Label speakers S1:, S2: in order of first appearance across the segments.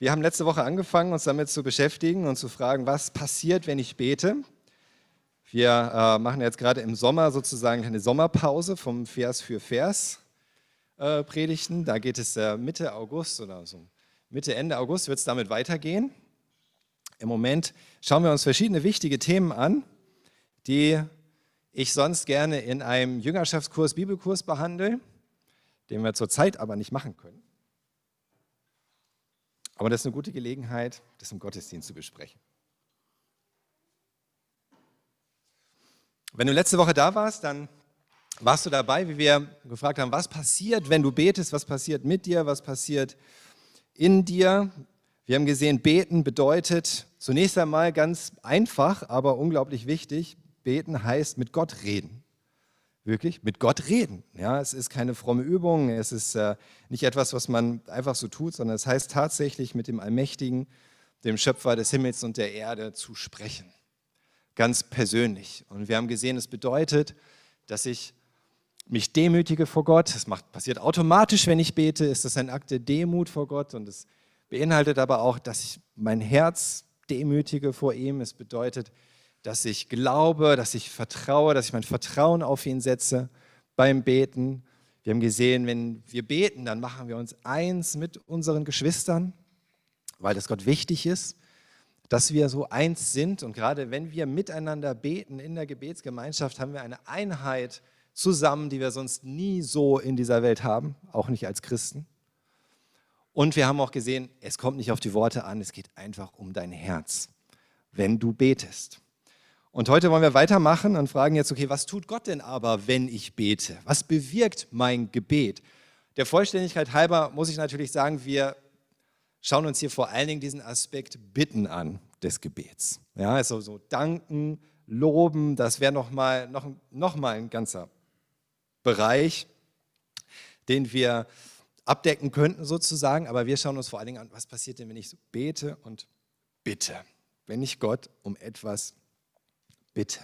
S1: Wir haben letzte Woche angefangen, uns damit zu beschäftigen und zu fragen, was passiert, wenn ich bete. Wir äh, machen jetzt gerade im Sommer sozusagen eine Sommerpause vom Vers für Vers äh, Predigten. Da geht es äh, Mitte August oder so Mitte, Ende August wird es damit weitergehen. Im Moment schauen wir uns verschiedene wichtige Themen an, die ich sonst gerne in einem Jüngerschaftskurs, Bibelkurs behandle, den wir zurzeit aber nicht machen können. Aber das ist eine gute Gelegenheit, das im Gottesdienst zu besprechen. Wenn du letzte Woche da warst, dann warst du dabei, wie wir gefragt haben, was passiert, wenn du betest, was passiert mit dir, was passiert in dir. Wir haben gesehen, beten bedeutet zunächst einmal ganz einfach, aber unglaublich wichtig. Beten heißt mit Gott reden wirklich mit Gott reden. Ja, es ist keine fromme Übung, es ist äh, nicht etwas, was man einfach so tut, sondern es heißt tatsächlich mit dem Allmächtigen, dem Schöpfer des Himmels und der Erde zu sprechen. Ganz persönlich. Und wir haben gesehen, es bedeutet, dass ich mich demütige vor Gott. Das passiert automatisch, wenn ich bete, ist das ein Akt der Demut vor Gott. Und es beinhaltet aber auch, dass ich mein Herz demütige vor ihm. Es bedeutet, dass ich glaube, dass ich vertraue, dass ich mein Vertrauen auf ihn setze beim Beten. Wir haben gesehen, wenn wir beten, dann machen wir uns eins mit unseren Geschwistern, weil das Gott wichtig ist, dass wir so eins sind. Und gerade wenn wir miteinander beten in der Gebetsgemeinschaft, haben wir eine Einheit zusammen, die wir sonst nie so in dieser Welt haben, auch nicht als Christen. Und wir haben auch gesehen, es kommt nicht auf die Worte an, es geht einfach um dein Herz, wenn du betest. Und heute wollen wir weitermachen und fragen jetzt, okay, was tut Gott denn aber, wenn ich bete? Was bewirkt mein Gebet? Der Vollständigkeit halber muss ich natürlich sagen, wir schauen uns hier vor allen Dingen diesen Aspekt Bitten an des Gebets. Ja, also so danken, loben, das wäre nochmal noch, noch mal ein ganzer Bereich, den wir abdecken könnten sozusagen, aber wir schauen uns vor allen Dingen an, was passiert denn, wenn ich so bete und bitte, wenn ich Gott um etwas bitte.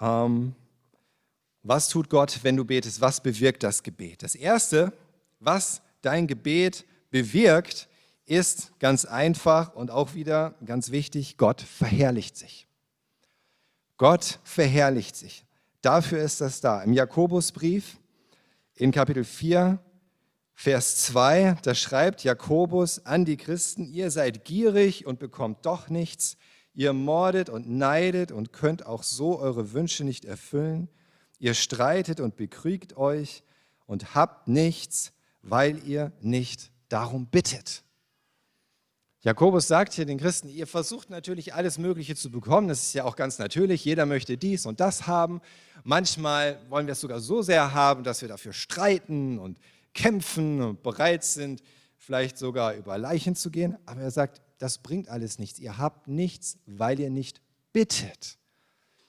S1: Ähm, was tut Gott, wenn du betest? Was bewirkt das Gebet? Das Erste, was dein Gebet bewirkt, ist ganz einfach und auch wieder ganz wichtig, Gott verherrlicht sich. Gott verherrlicht sich. Dafür ist das da. Im Jakobusbrief in Kapitel 4, Vers 2, da schreibt Jakobus an die Christen, ihr seid gierig und bekommt doch nichts, Ihr mordet und neidet und könnt auch so eure Wünsche nicht erfüllen. Ihr streitet und bekriegt euch und habt nichts, weil ihr nicht darum bittet. Jakobus sagt hier den Christen, ihr versucht natürlich alles Mögliche zu bekommen, das ist ja auch ganz natürlich, jeder möchte dies und das haben. Manchmal wollen wir es sogar so sehr haben, dass wir dafür streiten und kämpfen und bereit sind, vielleicht sogar über Leichen zu gehen. Aber er sagt, das bringt alles nichts. Ihr habt nichts, weil ihr nicht bittet.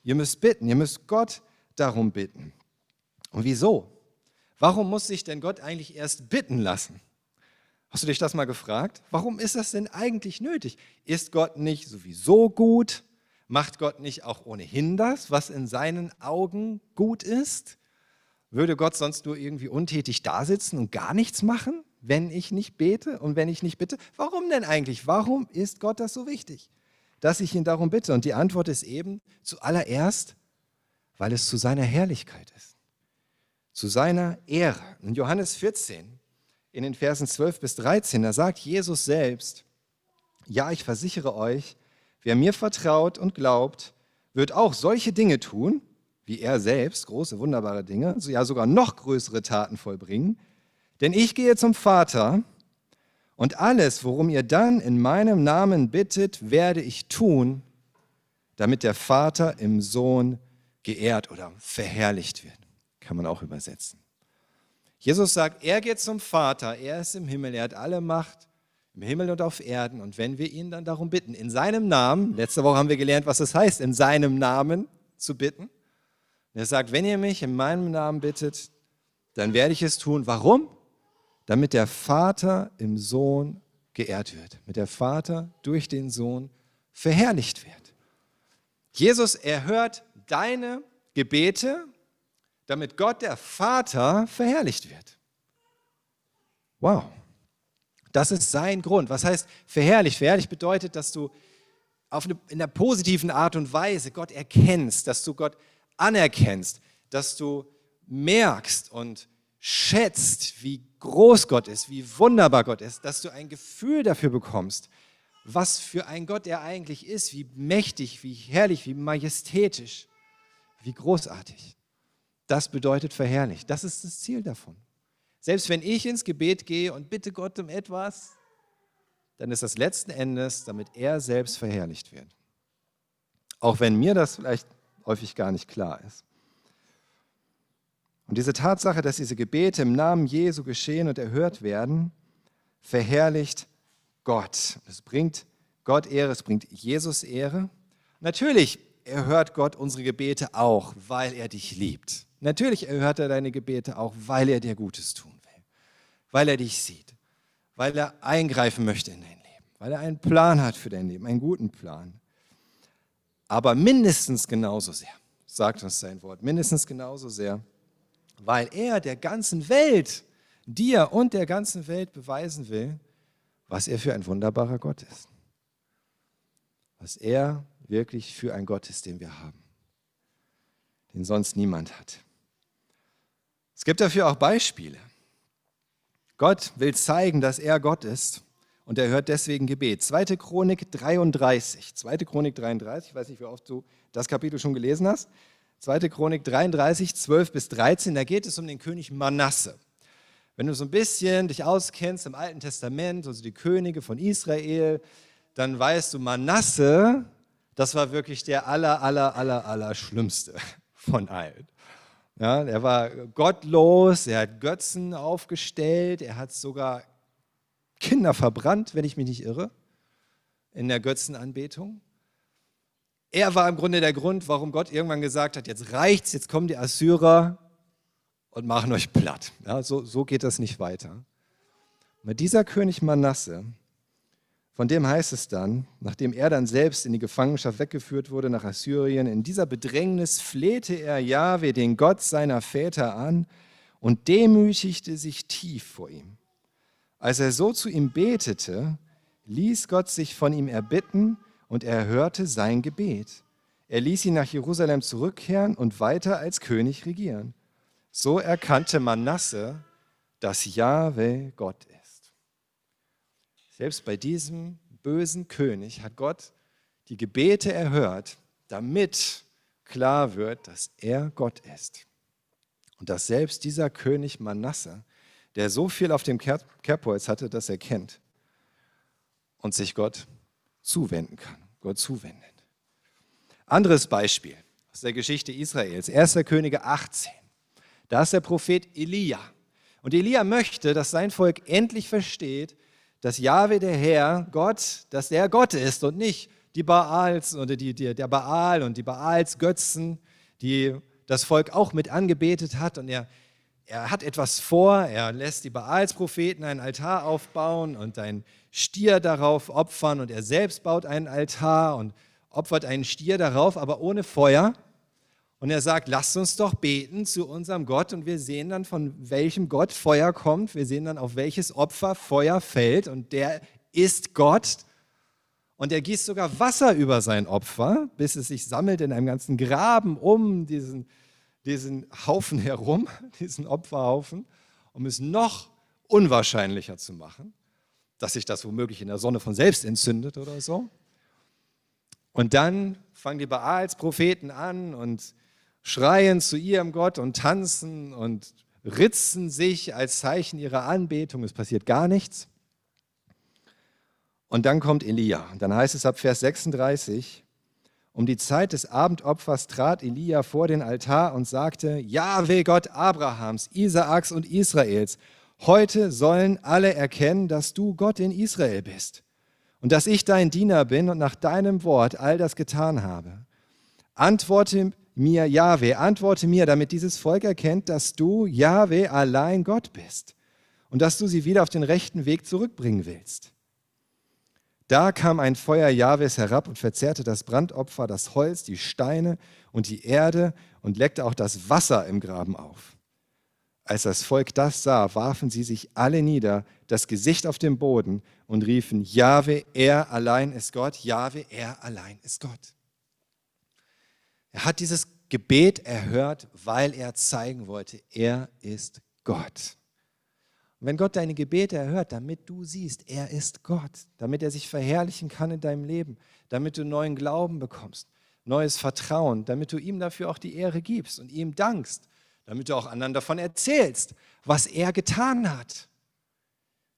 S1: Ihr müsst bitten, ihr müsst Gott darum bitten. Und wieso? Warum muss sich denn Gott eigentlich erst bitten lassen? Hast du dich das mal gefragt? Warum ist das denn eigentlich nötig? Ist Gott nicht sowieso gut? Macht Gott nicht auch ohnehin das, was in seinen Augen gut ist? Würde Gott sonst nur irgendwie untätig dasitzen und gar nichts machen? Wenn ich nicht bete und wenn ich nicht bitte? Warum denn eigentlich? Warum ist Gott das so wichtig, dass ich ihn darum bitte? Und die Antwort ist eben zuallererst, weil es zu seiner Herrlichkeit ist, zu seiner Ehre. In Johannes 14, in den Versen 12 bis 13, da sagt Jesus selbst, ja, ich versichere euch, wer mir vertraut und glaubt, wird auch solche Dinge tun, wie er selbst, große, wunderbare Dinge, ja sogar noch größere Taten vollbringen, denn ich gehe zum Vater und alles, worum ihr dann in meinem Namen bittet, werde ich tun, damit der Vater im Sohn geehrt oder verherrlicht wird. Kann man auch übersetzen. Jesus sagt, er geht zum Vater, er ist im Himmel, er hat alle Macht im Himmel und auf Erden. Und wenn wir ihn dann darum bitten, in seinem Namen, letzte Woche haben wir gelernt, was es heißt, in seinem Namen zu bitten. Und er sagt, wenn ihr mich in meinem Namen bittet, dann werde ich es tun. Warum? Damit der Vater im Sohn geehrt wird, mit der Vater durch den Sohn verherrlicht wird. Jesus erhört deine Gebete, damit Gott der Vater verherrlicht wird. Wow. Das ist sein Grund. Was heißt verherrlicht? Verherrlicht bedeutet, dass du auf eine, in einer positiven Art und Weise Gott erkennst, dass du Gott anerkennst, dass du merkst und schätzt, wie groß Gott ist, wie wunderbar Gott ist, dass du ein Gefühl dafür bekommst, was für ein Gott er eigentlich ist, wie mächtig, wie herrlich, wie majestätisch, wie großartig. Das bedeutet verherrlicht. Das ist das Ziel davon. Selbst wenn ich ins Gebet gehe und bitte Gott um etwas, dann ist das letzten Endes, damit er selbst verherrlicht wird. Auch wenn mir das vielleicht häufig gar nicht klar ist. Und diese Tatsache, dass diese Gebete im Namen Jesu geschehen und erhört werden, verherrlicht Gott. Es bringt Gott Ehre, es bringt Jesus Ehre. Natürlich erhört Gott unsere Gebete auch, weil er dich liebt. Natürlich erhört er deine Gebete auch, weil er dir Gutes tun will, weil er dich sieht, weil er eingreifen möchte in dein Leben, weil er einen Plan hat für dein Leben, einen guten Plan. Aber mindestens genauso sehr, sagt uns sein Wort, mindestens genauso sehr, weil er der ganzen Welt, dir und der ganzen Welt beweisen will, was er für ein wunderbarer Gott ist. Was er wirklich für ein Gott ist, den wir haben, den sonst niemand hat. Es gibt dafür auch Beispiele. Gott will zeigen, dass er Gott ist und er hört deswegen Gebet. 2. Chronik 33. 2. Chronik 33, ich weiß nicht, wie oft du das Kapitel schon gelesen hast. 2. Chronik 33, 12 bis 13, da geht es um den König Manasse. Wenn du so ein bisschen dich auskennst im Alten Testament, also die Könige von Israel, dann weißt du, Manasse, das war wirklich der aller, aller, aller, aller Schlimmste von allen. Ja, er war gottlos, er hat Götzen aufgestellt, er hat sogar Kinder verbrannt, wenn ich mich nicht irre, in der Götzenanbetung. Er war im Grunde der Grund, warum Gott irgendwann gesagt hat, jetzt reicht's, jetzt kommen die Assyrer und machen euch platt. Ja, so, so geht das nicht weiter. Aber dieser König Manasse, von dem heißt es dann, nachdem er dann selbst in die Gefangenschaft weggeführt wurde nach Assyrien, in dieser Bedrängnis flehte er Jahwe, den Gott seiner Väter, an und demütigte sich tief vor ihm. Als er so zu ihm betete, ließ Gott sich von ihm erbitten und er hörte sein Gebet. Er ließ ihn nach Jerusalem zurückkehren und weiter als König regieren. So erkannte Manasse, dass Jahwe Gott ist. Selbst bei diesem bösen König hat Gott die Gebete erhört, damit klar wird, dass er Gott ist. Und dass selbst dieser König Manasse, der so viel auf dem Kerbholz hatte, dass er kennt und sich Gott zuwenden kann, Gott zuwendet. Anderes Beispiel aus der Geschichte Israels, 1. Könige 18. Da ist der Prophet Elia. Und Elia möchte, dass sein Volk endlich versteht, dass Jahwe der Herr, Gott, dass er Gott ist und nicht die Baals oder die, die, der Baal und die Baals Götzen, die das Volk auch mit angebetet hat. Und er, er hat etwas vor, er lässt die Baals-Propheten einen Altar aufbauen und einen Stier darauf opfern und er selbst baut einen Altar und opfert einen Stier darauf, aber ohne Feuer. Und er sagt, lasst uns doch beten zu unserem Gott und wir sehen dann, von welchem Gott Feuer kommt. Wir sehen dann, auf welches Opfer Feuer fällt und der ist Gott. Und er gießt sogar Wasser über sein Opfer, bis es sich sammelt in einem ganzen Graben um diesen, diesen Haufen herum, diesen Opferhaufen, um es noch unwahrscheinlicher zu machen, dass sich das womöglich in der Sonne von selbst entzündet oder so. Und dann fangen die Baals Propheten an und schreien zu ihrem Gott und tanzen und ritzen sich als Zeichen ihrer Anbetung. Es passiert gar nichts. Und dann kommt Elia. Dann heißt es ab Vers 36, um die Zeit des Abendopfers trat Elia vor den Altar und sagte, Jahwe Gott Abrahams, Isaaks und Israels, heute sollen alle erkennen, dass du Gott in Israel bist und dass ich dein Diener bin und nach deinem Wort all das getan habe. Antworte mir, Jahwe, antworte mir, damit dieses Volk erkennt, dass du, Jahwe, allein Gott bist und dass du sie wieder auf den rechten Weg zurückbringen willst. Da kam ein Feuer Jahwes herab und verzehrte das Brandopfer, das Holz, die Steine und die Erde und leckte auch das Wasser im Graben auf. Als das Volk das sah, warfen sie sich alle nieder, das Gesicht auf den Boden und riefen, Jahwe, er allein ist Gott, Jahwe, er allein ist Gott. Er hat dieses Gebet erhört, weil er zeigen wollte, er ist Gott. Und wenn Gott deine Gebete erhört, damit du siehst, er ist Gott, damit er sich verherrlichen kann in deinem Leben, damit du neuen Glauben bekommst, neues Vertrauen, damit du ihm dafür auch die Ehre gibst und ihm dankst, damit du auch anderen davon erzählst, was er getan hat.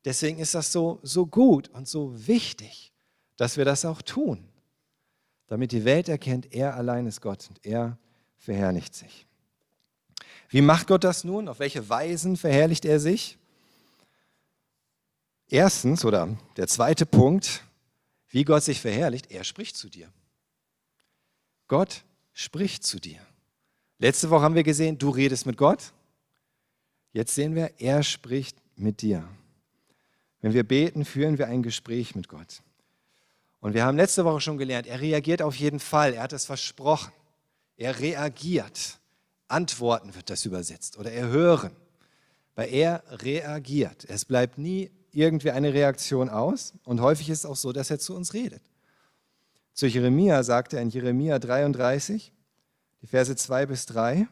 S1: Deswegen ist das so, so gut und so wichtig, dass wir das auch tun, damit die Welt erkennt, er allein ist Gott und er verherrlicht sich. Wie macht Gott das nun? Auf welche Weisen verherrlicht er sich? Erstens, oder der zweite Punkt, wie Gott sich verherrlicht, er spricht zu dir. Gott spricht zu dir. Letzte Woche haben wir gesehen, du redest mit Gott. Jetzt sehen wir, er spricht mit dir. Wenn wir beten, führen wir ein Gespräch mit Gott. Und wir haben letzte Woche schon gelernt, er reagiert auf jeden Fall. Er hat es versprochen. Er reagiert. Antworten wird das übersetzt oder erhören. Weil er reagiert. Es bleibt nie irgendwie eine Reaktion aus. Und häufig ist es auch so, dass er zu uns redet. Zu Jeremia sagt er in Jeremia 33, die Verse 2 bis 3.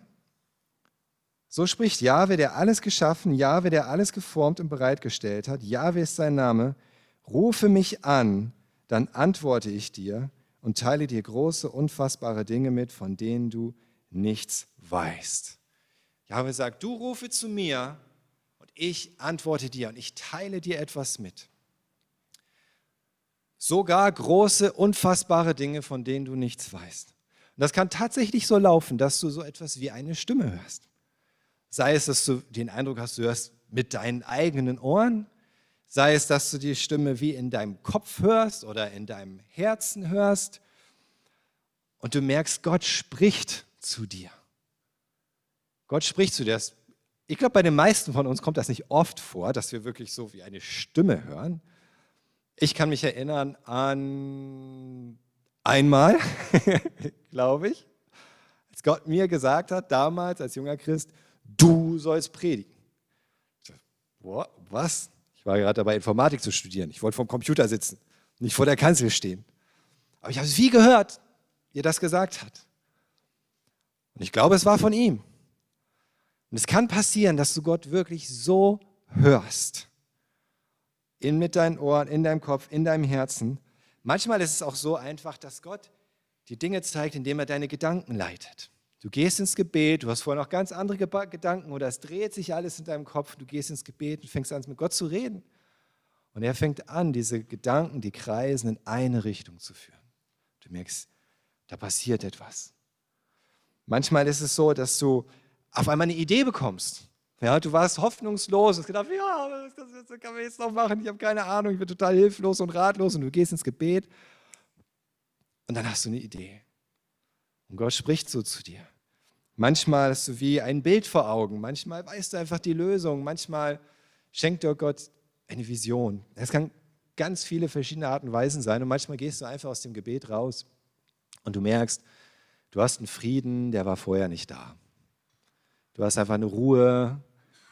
S1: So spricht Jahwe, der alles geschaffen, Jahwe, der alles geformt und bereitgestellt hat. Jahwe ist sein Name. Rufe mich an, dann antworte ich dir und teile dir große, unfassbare Dinge mit, von denen du nichts weißt. Jahwe sagt, du rufe zu mir ich antworte dir und ich teile dir etwas mit. Sogar große, unfassbare Dinge, von denen du nichts weißt. Und das kann tatsächlich so laufen, dass du so etwas wie eine Stimme hörst. Sei es, dass du den Eindruck hast, du hörst mit deinen eigenen Ohren, sei es, dass du die Stimme wie in deinem Kopf hörst oder in deinem Herzen hörst und du merkst, Gott spricht zu dir. Gott spricht zu dir. Ich glaube, bei den meisten von uns kommt das nicht oft vor, dass wir wirklich so wie eine Stimme hören. Ich kann mich erinnern an einmal, glaube ich, als Gott mir gesagt hat, damals als junger Christ, du sollst predigen. Boah, was? Ich war gerade dabei, Informatik zu studieren. Ich wollte vom Computer sitzen, nicht vor der Kanzel stehen. Aber ich habe es wie gehört, wie er das gesagt hat. Und ich glaube, es war von ihm. Und es kann passieren, dass du Gott wirklich so hörst. In mit deinen Ohren, in deinem Kopf, in deinem Herzen, Manchmal ist es auch so einfach, dass Gott die Dinge zeigt, indem er deine Gedanken leitet. Du gehst ins Gebet, du hast vorher noch ganz andere Gedanken oder es dreht sich alles in deinem Kopf, du gehst ins Gebet und fängst an, mit Gott zu reden. Und er fängt an, diese Gedanken, die kreisen, in eine Richtung zu führen. Du merkst, da passiert etwas. Manchmal ist es so, dass du auf einmal eine Idee bekommst. Ja, du warst hoffnungslos, hast gedacht, ja, was kann man jetzt noch machen? Ich habe keine Ahnung, ich bin total hilflos und ratlos und du gehst ins Gebet und dann hast du eine Idee. Und Gott spricht so zu dir. Manchmal hast du wie ein Bild vor Augen, manchmal weißt du einfach die Lösung, manchmal schenkt dir Gott eine Vision. Es kann ganz viele verschiedene Arten und Weisen sein und manchmal gehst du einfach aus dem Gebet raus und du merkst, du hast einen Frieden, der war vorher nicht da. Du hast einfach eine Ruhe,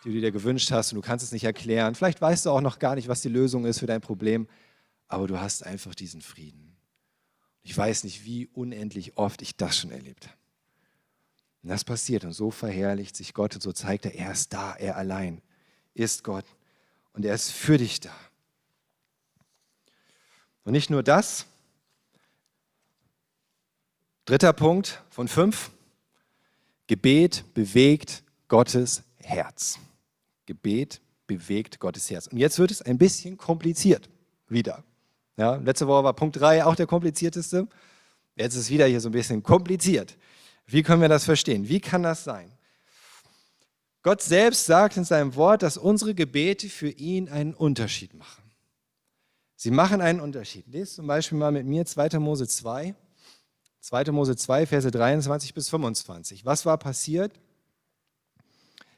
S1: die du dir gewünscht hast und du kannst es nicht erklären. Vielleicht weißt du auch noch gar nicht, was die Lösung ist für dein Problem, aber du hast einfach diesen Frieden. Ich weiß nicht, wie unendlich oft ich das schon erlebt habe. Und das passiert und so verherrlicht sich Gott und so zeigt er, er ist da, er allein ist Gott und er ist für dich da. Und nicht nur das. Dritter Punkt von fünf. Gebet bewegt Gottes Herz. Gebet bewegt Gottes Herz. Und jetzt wird es ein bisschen kompliziert wieder. Ja, letzte Woche war Punkt 3 auch der komplizierteste. Jetzt ist es wieder hier so ein bisschen kompliziert. Wie können wir das verstehen? Wie kann das sein? Gott selbst sagt in seinem Wort, dass unsere Gebete für ihn einen Unterschied machen. Sie machen einen Unterschied. Lest zum Beispiel mal mit mir 2. Mose 2, 2. Mose 2, Verse 23 bis 25. Was war passiert?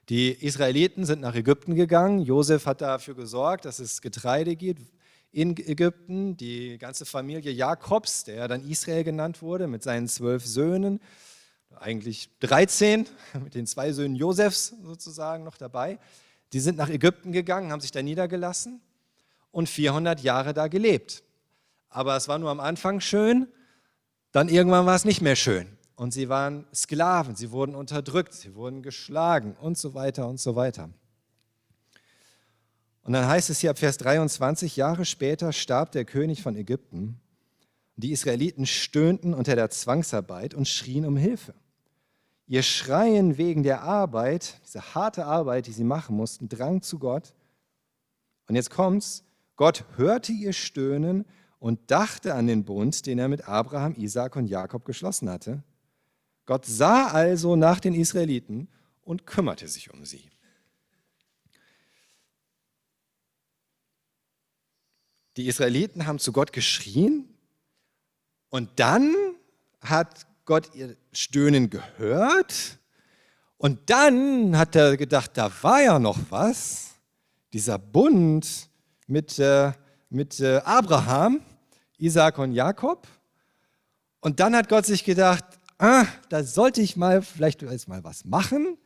S1: Die Israeliten sind nach Ägypten gegangen. Josef hat dafür gesorgt, dass es Getreide gibt in Ägypten. Die ganze Familie Jakobs, der dann Israel genannt wurde, mit seinen zwölf Söhnen. eigentlich 13, mit den zwei Söhnen Josefs sozusagen noch dabei. Die sind nach Ägypten gegangen, haben sich da niedergelassen und 400 Jahre da gelebt. Aber es war nur am Anfang schön, dann irgendwann war es nicht mehr schön. Und sie waren Sklaven, sie wurden unterdrückt, sie wurden geschlagen und so weiter und so weiter. Und dann heißt es hier ab Vers 23, Jahre später starb der König von Ägypten. Die Israeliten stöhnten unter der Zwangsarbeit und schrien um Hilfe. Ihr Schreien wegen der Arbeit, diese harte Arbeit, die sie machen mussten, drang zu Gott. Und jetzt kommt's, Gott hörte ihr Stöhnen und dachte an den Bund, den er mit Abraham, Isaak und Jakob geschlossen hatte. Gott sah also nach den Israeliten und kümmerte sich um sie. Die Israeliten haben zu Gott geschrien und dann hat Gott ihr Stöhnen gehört und dann hat er gedacht, da war ja noch was, dieser Bund mit, äh, mit äh, Abraham Isaac und Jakob. Und dann hat Gott sich gedacht, ah, da sollte ich mal vielleicht jetzt mal was machen.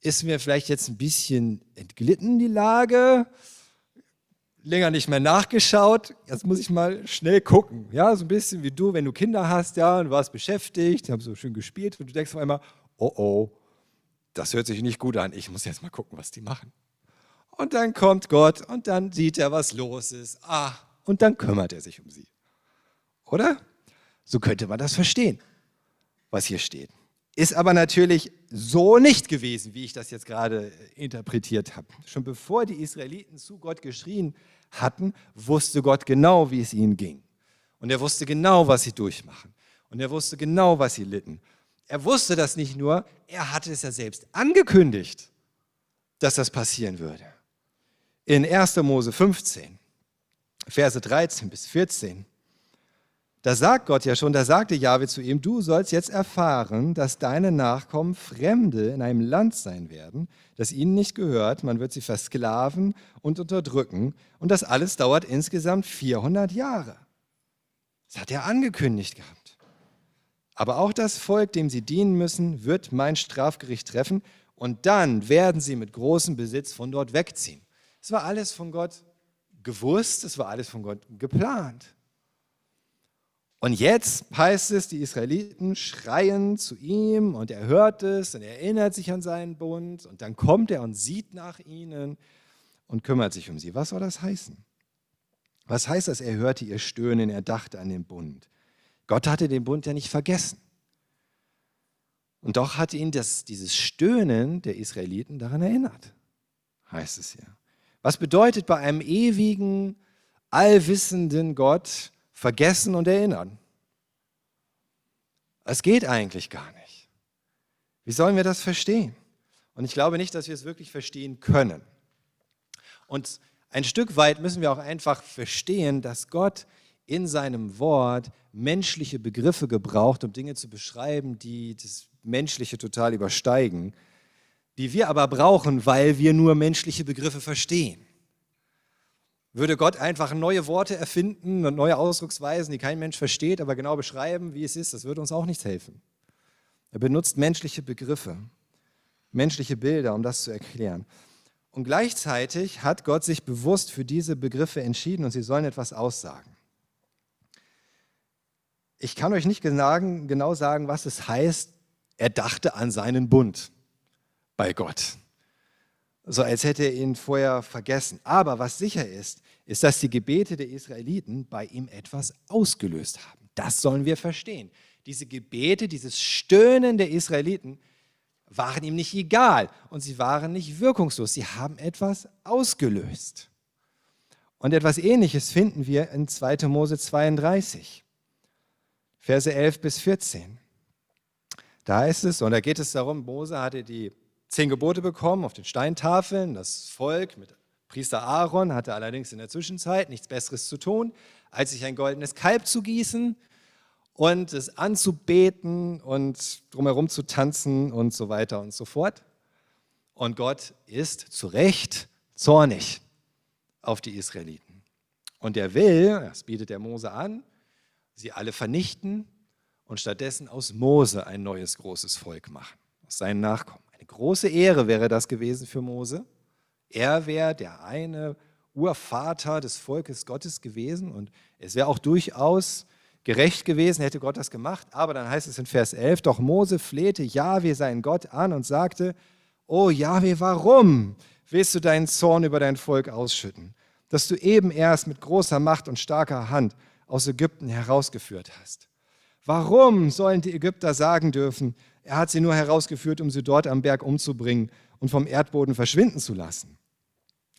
S1: Ist mir vielleicht jetzt ein bisschen entglitten die Lage. Länger nicht mehr nachgeschaut. Jetzt muss ich mal schnell gucken. Ja, so ein bisschen wie du, wenn du Kinder hast, ja, und warst beschäftigt, haben so schön gespielt und du denkst auf einmal, oh oh, das hört sich nicht gut an. Ich muss jetzt mal gucken, was die machen. Und dann kommt Gott und dann sieht er, was los ist. Ah, und dann kümmert er sich um sie. Oder? So könnte man das verstehen, was hier steht. Ist aber natürlich so nicht gewesen, wie ich das jetzt gerade interpretiert habe. Schon bevor die Israeliten zu Gott geschrien hatten, wusste Gott genau, wie es ihnen ging. Und er wusste genau, was sie durchmachen. Und er wusste genau, was sie litten. Er wusste das nicht nur, er hatte es ja selbst angekündigt, dass das passieren würde. In 1. Mose 15 Verse 13 bis 14. Da sagt Gott ja schon, da sagte Jahwe zu ihm, du sollst jetzt erfahren, dass deine Nachkommen Fremde in einem Land sein werden, das ihnen nicht gehört, man wird sie versklaven und unterdrücken und das alles dauert insgesamt 400 Jahre. Das hat er angekündigt gehabt. Aber auch das Volk, dem sie dienen müssen, wird mein Strafgericht treffen und dann werden sie mit großem Besitz von dort wegziehen. Es war alles von Gott gewusst, es war alles von Gott geplant. Und jetzt heißt es, die Israeliten schreien zu ihm und er hört es und er erinnert sich an seinen Bund und dann kommt er und sieht nach ihnen und kümmert sich um sie. Was soll das heißen? Was heißt das? Er hörte ihr Stöhnen, er dachte an den Bund. Gott hatte den Bund ja nicht vergessen. Und doch hatte ihn das, dieses Stöhnen der Israeliten daran erinnert, heißt es hier. Was bedeutet bei einem ewigen, allwissenden Gott vergessen und erinnern? Es geht eigentlich gar nicht. Wie sollen wir das verstehen? Und ich glaube nicht, dass wir es wirklich verstehen können. Und ein Stück weit müssen wir auch einfach verstehen, dass Gott in seinem Wort menschliche Begriffe gebraucht, um Dinge zu beschreiben, die das Menschliche total übersteigen die wir aber brauchen, weil wir nur menschliche Begriffe verstehen. Würde Gott einfach neue Worte erfinden und neue Ausdrucksweisen, die kein Mensch versteht, aber genau beschreiben, wie es ist, das würde uns auch nichts helfen. Er benutzt menschliche Begriffe, menschliche Bilder, um das zu erklären. Und gleichzeitig hat Gott sich bewusst für diese Begriffe entschieden und sie sollen etwas aussagen. Ich kann euch nicht genau sagen, was es heißt, er dachte an seinen Bund bei Gott. So als hätte er ihn vorher vergessen. Aber was sicher ist, ist, dass die Gebete der Israeliten bei ihm etwas ausgelöst haben. Das sollen wir verstehen. Diese Gebete, dieses Stöhnen der Israeliten waren ihm nicht egal und sie waren nicht wirkungslos. Sie haben etwas ausgelöst. Und etwas Ähnliches finden wir in 2. Mose 32, Verse 11 bis 14. Da ist es, und da geht es darum, Mose hatte die zehn Gebote bekommen auf den Steintafeln. Das Volk mit Priester Aaron hatte allerdings in der Zwischenzeit nichts Besseres zu tun, als sich ein goldenes Kalb zu gießen und es anzubeten und drumherum zu tanzen und so weiter und so fort. Und Gott ist zu Recht zornig auf die Israeliten. Und er will, das bietet der Mose an, sie alle vernichten und stattdessen aus Mose ein neues großes Volk machen, aus seinen Nachkommen. Eine große Ehre wäre das gewesen für Mose. Er wäre der eine Urvater des Volkes Gottes gewesen und es wäre auch durchaus gerecht gewesen, hätte Gott das gemacht. Aber dann heißt es in Vers 11, doch Mose flehte Jahwe, seinen Gott, an und sagte, oh Jahwe, warum willst du deinen Zorn über dein Volk ausschütten, dass du eben erst mit großer Macht und starker Hand aus Ägypten herausgeführt hast? Warum sollen die Ägypter sagen dürfen, er hat sie nur herausgeführt, um sie dort am Berg umzubringen und vom Erdboden verschwinden zu lassen?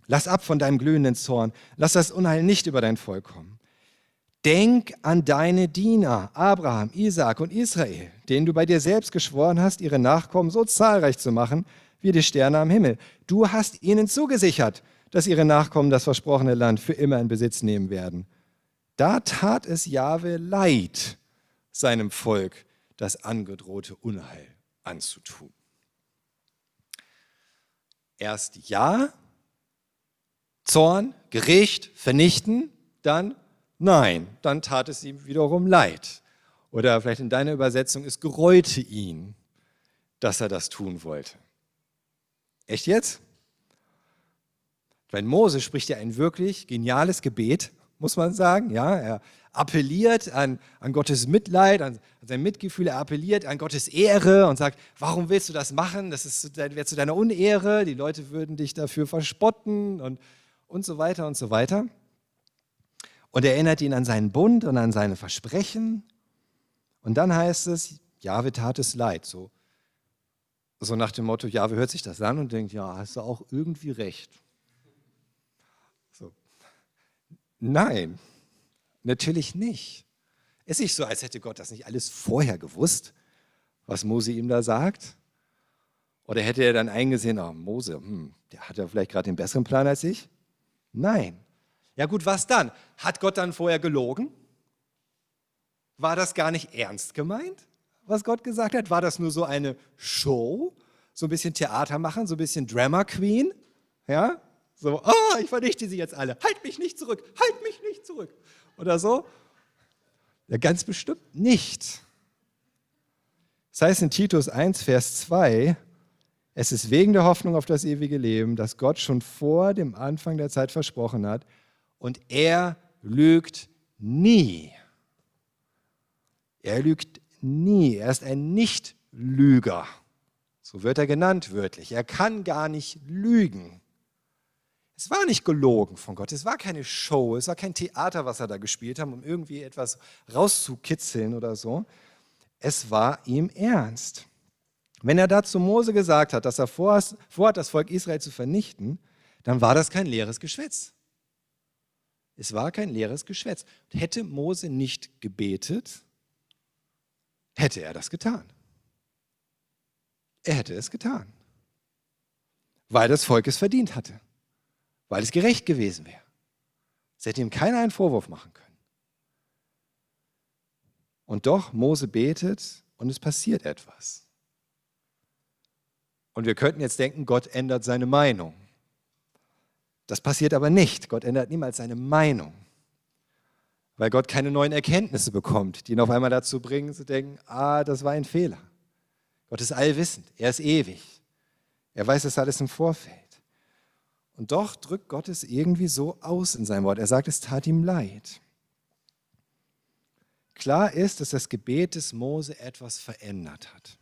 S1: Lass ab von deinem glühenden Zorn, lass das Unheil nicht über dein Volk kommen. Denk an deine Diener, Abraham, Isaak und Israel, denen du bei dir selbst geschworen hast, ihre Nachkommen so zahlreich zu machen wie die Sterne am Himmel. Du hast ihnen zugesichert, dass ihre Nachkommen das versprochene Land für immer in Besitz nehmen werden. Da tat es Jahwe leid, seinem Volk das angedrohte Unheil anzutun. Erst ja, Zorn, Gericht, vernichten, dann nein, dann tat es ihm wiederum leid. Oder vielleicht in deiner Übersetzung, es gereute ihn, dass er das tun wollte. Echt jetzt? Weil Mose spricht ja ein wirklich geniales Gebet, muss man sagen. Ja, er appelliert an, an Gottes Mitleid, an, an sein Mitgefühl, er appelliert an Gottes Ehre und sagt, warum willst du das machen? Das wäre zu deiner Unehre, die Leute würden dich dafür verspotten und, und so weiter und so weiter. Und er erinnert ihn an seinen Bund und an seine Versprechen. Und dann heißt es, Jahwe tat es leid. So, so nach dem Motto, Jahwe hört sich das an und denkt, ja, hast du auch irgendwie recht. So. Nein, Natürlich nicht. Es ist nicht so, als hätte Gott das nicht alles vorher gewusst, was Mose ihm da sagt. Oder hätte er dann eingesehen, oh, Mose, hm, der hat ja vielleicht gerade den besseren Plan als ich? Nein. Ja gut, was dann? Hat Gott dann vorher gelogen? War das gar nicht ernst gemeint, was Gott gesagt hat? War das nur so eine Show? So ein bisschen Theater machen, so ein bisschen Drama Queen? Ja? So, oh, ich vernichte sie jetzt alle. Halt mich nicht zurück, halt mich nicht zurück oder so? Ja, ganz bestimmt nicht. Das heißt in Titus 1, Vers 2, es ist wegen der Hoffnung auf das ewige Leben, das Gott schon vor dem Anfang der Zeit versprochen hat. Und er lügt nie. Er lügt nie. Er ist ein Nichtlüger. So wird er genannt wörtlich. Er kann gar nicht lügen. Es war nicht gelogen von Gott, es war keine Show, es war kein Theater, was er da gespielt hat, um irgendwie etwas rauszukitzeln oder so. Es war ihm ernst. Wenn er dazu Mose gesagt hat, dass er vorhat, das Volk Israel zu vernichten, dann war das kein leeres Geschwätz. Es war kein leeres Geschwätz. Hätte Mose nicht gebetet, hätte er das getan. Er hätte es getan, weil das Volk es verdient hatte weil es gerecht gewesen wäre. Es hätte ihm keiner einen Vorwurf machen können. Und doch, Mose betet und es passiert etwas. Und wir könnten jetzt denken, Gott ändert seine Meinung. Das passiert aber nicht. Gott ändert niemals seine Meinung, weil Gott keine neuen Erkenntnisse bekommt, die ihn auf einmal dazu bringen, zu denken, ah, das war ein Fehler. Gott ist allwissend, er ist ewig. Er weiß das alles im Vorfeld. Und doch drückt Gott es irgendwie so aus in seinem Wort. Er sagt, es tat ihm leid. Klar ist, dass das Gebet des Mose etwas verändert hat.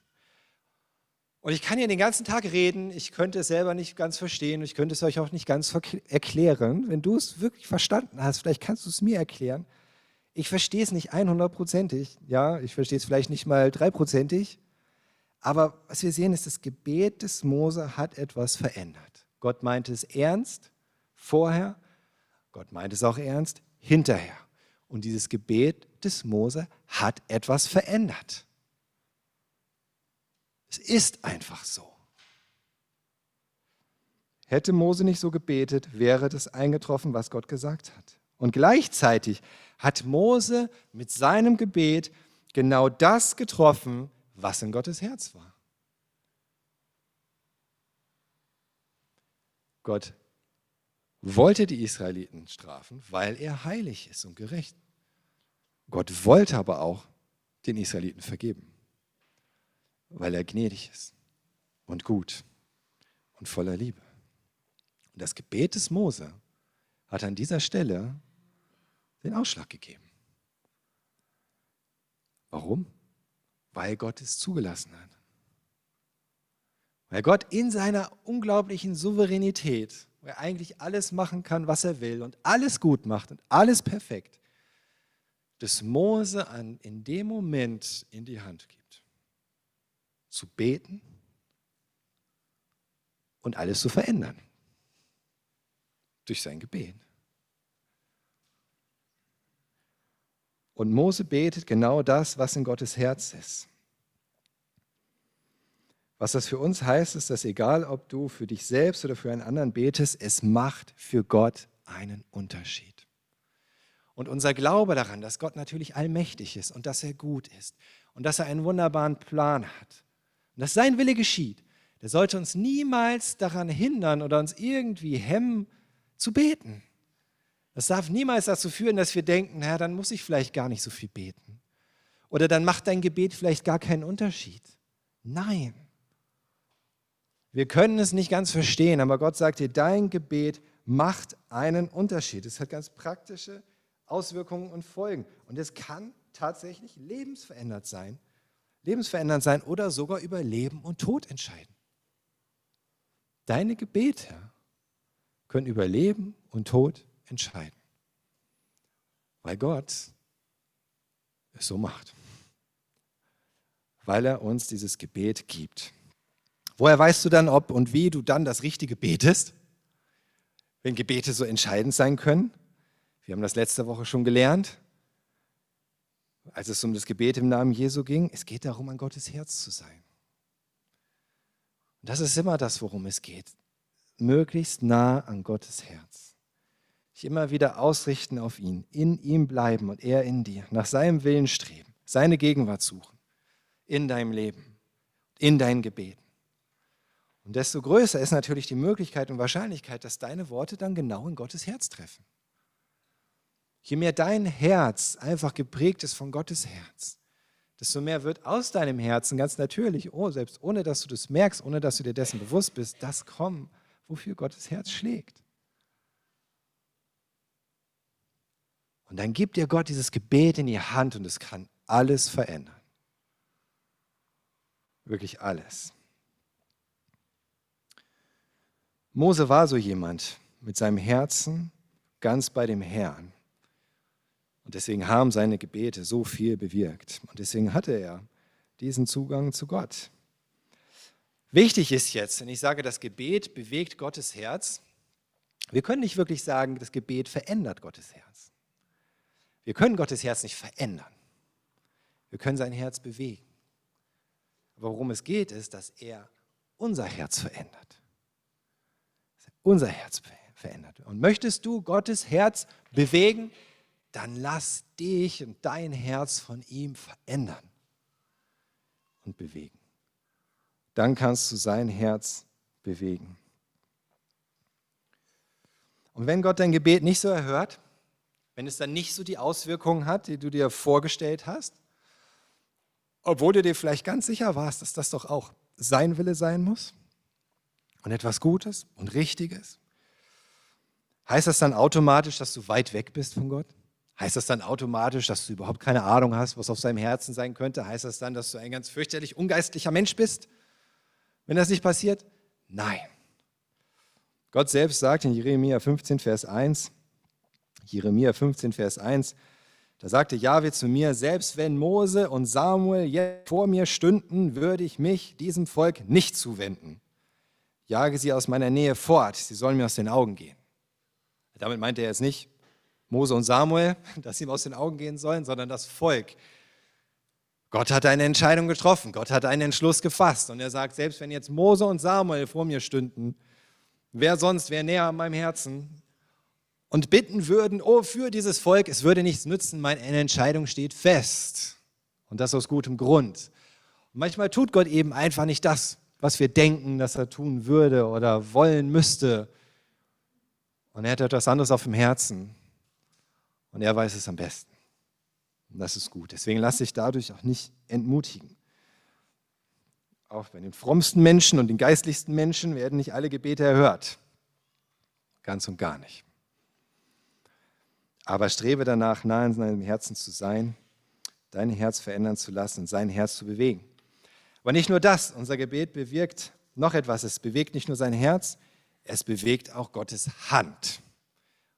S1: Und ich kann hier den ganzen Tag reden, ich könnte es selber nicht ganz verstehen, ich könnte es euch auch nicht ganz erklären. Wenn du es wirklich verstanden hast, vielleicht kannst du es mir erklären. Ich verstehe es nicht 100%ig, ja, ich verstehe es vielleicht nicht mal 3%ig, aber was wir sehen ist, das Gebet des Mose hat etwas verändert. Gott meinte es ernst vorher, Gott meint es auch ernst hinterher. Und dieses Gebet des Mose hat etwas verändert. Es ist einfach so. Hätte Mose nicht so gebetet, wäre das eingetroffen, was Gott gesagt hat. Und gleichzeitig hat Mose mit seinem Gebet genau das getroffen, was in Gottes Herz war. Gott wollte die Israeliten strafen, weil er heilig ist und gerecht. Gott wollte aber auch, den Israeliten vergeben, weil er gnädig ist und gut und voller Liebe. Und das Gebet des Mose hat an dieser Stelle den Ausschlag gegeben. Warum? Weil Gott es zugelassen hat. Weil Gott in seiner unglaublichen Souveränität, wo er eigentlich alles machen kann, was er will und alles gut macht und alles perfekt, das Mose an, in dem Moment in die Hand gibt. Zu beten und alles zu verändern. Durch sein Gebet. Und Mose betet genau das, was in Gottes Herz ist. Was das für uns heißt, ist, dass egal, ob du für dich selbst oder für einen anderen betest, es macht für Gott einen Unterschied. Und unser Glaube daran, dass Gott natürlich allmächtig ist und dass er gut ist und dass er einen wunderbaren Plan hat und dass sein Wille geschieht, der sollte uns niemals daran hindern oder uns irgendwie hemmen zu beten. Das darf niemals dazu führen, dass wir denken, naja, dann muss ich vielleicht gar nicht so viel beten. Oder dann macht dein Gebet vielleicht gar keinen Unterschied. Nein. Wir können es nicht ganz verstehen, aber Gott sagt dir, dein Gebet macht einen Unterschied. Es hat ganz praktische Auswirkungen und Folgen. Und es kann tatsächlich lebensverändert sein. Lebensverändert sein oder sogar über Leben und Tod entscheiden. Deine Gebete können über Leben und Tod entscheiden. Weil Gott es so macht. Weil er uns dieses Gebet gibt. Woher weißt du dann, ob und wie du dann das Richtige betest? Wenn Gebete so entscheidend sein können? Wir haben das letzte Woche schon gelernt, als es um das Gebet im Namen Jesu ging. Es geht darum, an Gottes Herz zu sein. Und das ist immer das, worum es geht. Möglichst nah an Gottes Herz. Dich immer wieder ausrichten auf ihn, in ihm bleiben und er in dir, nach seinem Willen streben, seine Gegenwart suchen, in deinem Leben, in deinen Gebeten. Und desto größer ist natürlich die Möglichkeit und Wahrscheinlichkeit, dass deine Worte dann genau in Gottes Herz treffen. Je mehr dein Herz einfach geprägt ist von Gottes Herz, desto mehr wird aus deinem Herzen ganz natürlich, oh, selbst ohne dass du das merkst, ohne dass du dir dessen bewusst bist, das kommen, wofür Gottes Herz schlägt. Und dann gibt dir Gott dieses Gebet in die Hand und es kann alles verändern. Wirklich alles. Mose war so jemand mit seinem Herzen ganz bei dem Herrn. Und deswegen haben seine Gebete so viel bewirkt. Und deswegen hatte er diesen Zugang zu Gott. Wichtig ist jetzt, wenn ich sage, das Gebet bewegt Gottes Herz, wir können nicht wirklich sagen, das Gebet verändert Gottes Herz. Wir können Gottes Herz nicht verändern. Wir können sein Herz bewegen. Aber worum es geht, ist, dass er unser Herz verändert. Unser Herz verändert. Und möchtest du Gottes Herz bewegen, dann lass dich und dein Herz von ihm verändern und bewegen. Dann kannst du sein Herz bewegen. Und wenn Gott dein Gebet nicht so erhört, wenn es dann nicht so die Auswirkungen hat, die du dir vorgestellt hast, obwohl du dir vielleicht ganz sicher warst, dass das doch auch sein Wille sein muss und etwas Gutes und Richtiges. Heißt das dann automatisch, dass du weit weg bist von Gott? Heißt das dann automatisch, dass du überhaupt keine Ahnung hast, was auf seinem Herzen sein könnte? Heißt das dann, dass du ein ganz fürchterlich ungeistlicher Mensch bist, wenn das nicht passiert? Nein. Gott selbst sagt in Jeremia 15, Vers 1, Jeremia 15, Vers 1, da sagte Jahwe zu mir, selbst wenn Mose und Samuel jetzt vor mir stünden, würde ich mich diesem Volk nicht zuwenden. Jage sie aus meiner Nähe fort, sie sollen mir aus den Augen gehen. Damit meinte er jetzt nicht Mose und Samuel, dass sie ihm aus den Augen gehen sollen, sondern das Volk. Gott hat eine Entscheidung getroffen, Gott hat einen Entschluss gefasst und er sagt, selbst wenn jetzt Mose und Samuel vor mir stünden, wer sonst wäre näher an meinem Herzen, und bitten würden, oh, für dieses Volk, es würde nichts nützen, meine Entscheidung steht fest. Und das aus gutem Grund. Und manchmal tut Gott eben einfach nicht das, was wir denken, dass er tun würde oder wollen müsste. Und er hat etwas anderes auf dem Herzen. Und er weiß es am besten. Und das ist gut. Deswegen lass dich dadurch auch nicht entmutigen. Auch bei den frommsten Menschen und den geistlichsten Menschen werden nicht alle Gebete erhört. Ganz und gar nicht. Aber strebe danach, nah in seinem Herzen zu sein, dein Herz verändern zu lassen sein Herz zu bewegen. Aber nicht nur das, unser Gebet bewirkt noch etwas. Es bewegt nicht nur sein Herz, es bewegt auch Gottes Hand.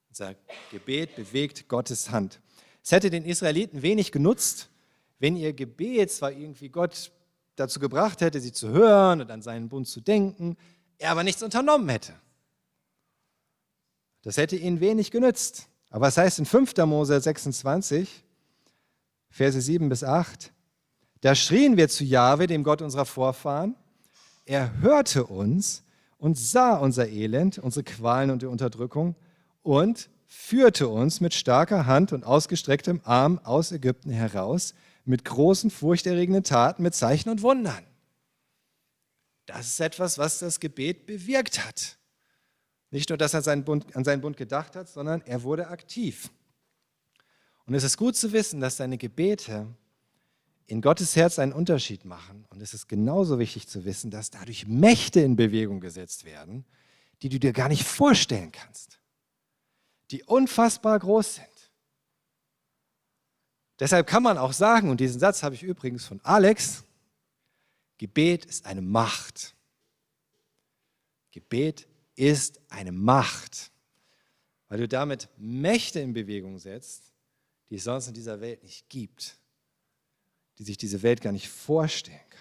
S1: Unser Gebet bewegt Gottes Hand. Es hätte den Israeliten wenig genutzt, wenn ihr Gebet zwar irgendwie Gott dazu gebracht hätte, sie zu hören und an seinen Bund zu denken, er aber nichts unternommen hätte. Das hätte ihnen wenig genützt. Aber es heißt in 5. Mose 26, Verse 7 bis 8, da schrien wir zu Jahwe, dem Gott unserer Vorfahren. Er hörte uns und sah unser Elend, unsere Qualen und die Unterdrückung und führte uns mit starker Hand und ausgestrecktem Arm aus Ägypten heraus, mit großen, furchterregenden Taten, mit Zeichen und Wundern. Das ist etwas, was das Gebet bewirkt hat. Nicht nur, dass er seinen Bund, an seinen Bund gedacht hat, sondern er wurde aktiv. Und es ist gut zu wissen, dass deine Gebete in Gottes Herz einen Unterschied machen. Und es ist genauso wichtig zu wissen, dass dadurch Mächte in Bewegung gesetzt werden, die du dir gar nicht vorstellen kannst, die unfassbar groß sind. Deshalb kann man auch sagen, und diesen Satz habe ich übrigens von Alex, Gebet ist eine Macht. Gebet ist eine Macht, weil du damit Mächte in Bewegung setzt, die es sonst in dieser Welt nicht gibt, die sich diese Welt gar nicht vorstellen kann.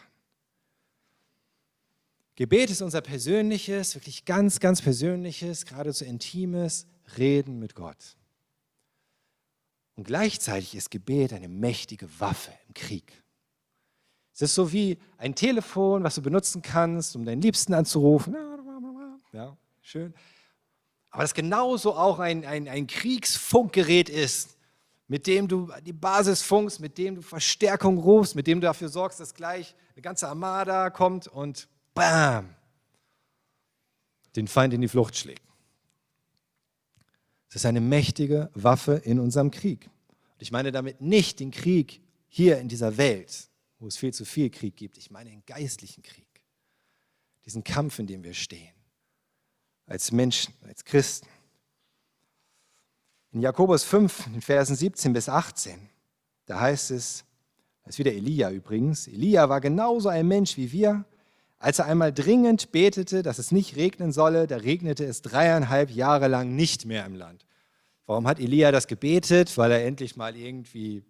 S1: Gebet ist unser persönliches, wirklich ganz, ganz persönliches, geradezu intimes Reden mit Gott. Und gleichzeitig ist Gebet eine mächtige Waffe im Krieg. Es ist so wie ein Telefon, was du benutzen kannst, um deinen Liebsten anzurufen. Ja, schön. Aber das genauso auch ein, ein, ein Kriegsfunkgerät ist, mit dem du die Basis funkst, mit dem du Verstärkung rufst, mit dem du dafür sorgst, dass gleich eine ganze Armada kommt und bam, den Feind in die Flucht schlägt. Es ist eine mächtige Waffe in unserem Krieg. Und ich meine damit nicht den Krieg hier in dieser Welt, wo es viel zu viel Krieg gibt. Ich meine den geistlichen Krieg. Diesen Kampf, in dem wir stehen. Als Menschen, als Christen. In Jakobus 5, in Versen 17 bis 18, da heißt es, das ist wieder Elia übrigens, Elia war genauso ein Mensch wie wir. Als er einmal dringend betete, dass es nicht regnen solle, da regnete es dreieinhalb Jahre lang nicht mehr im Land. Warum hat Elia das gebetet? Weil er endlich mal irgendwie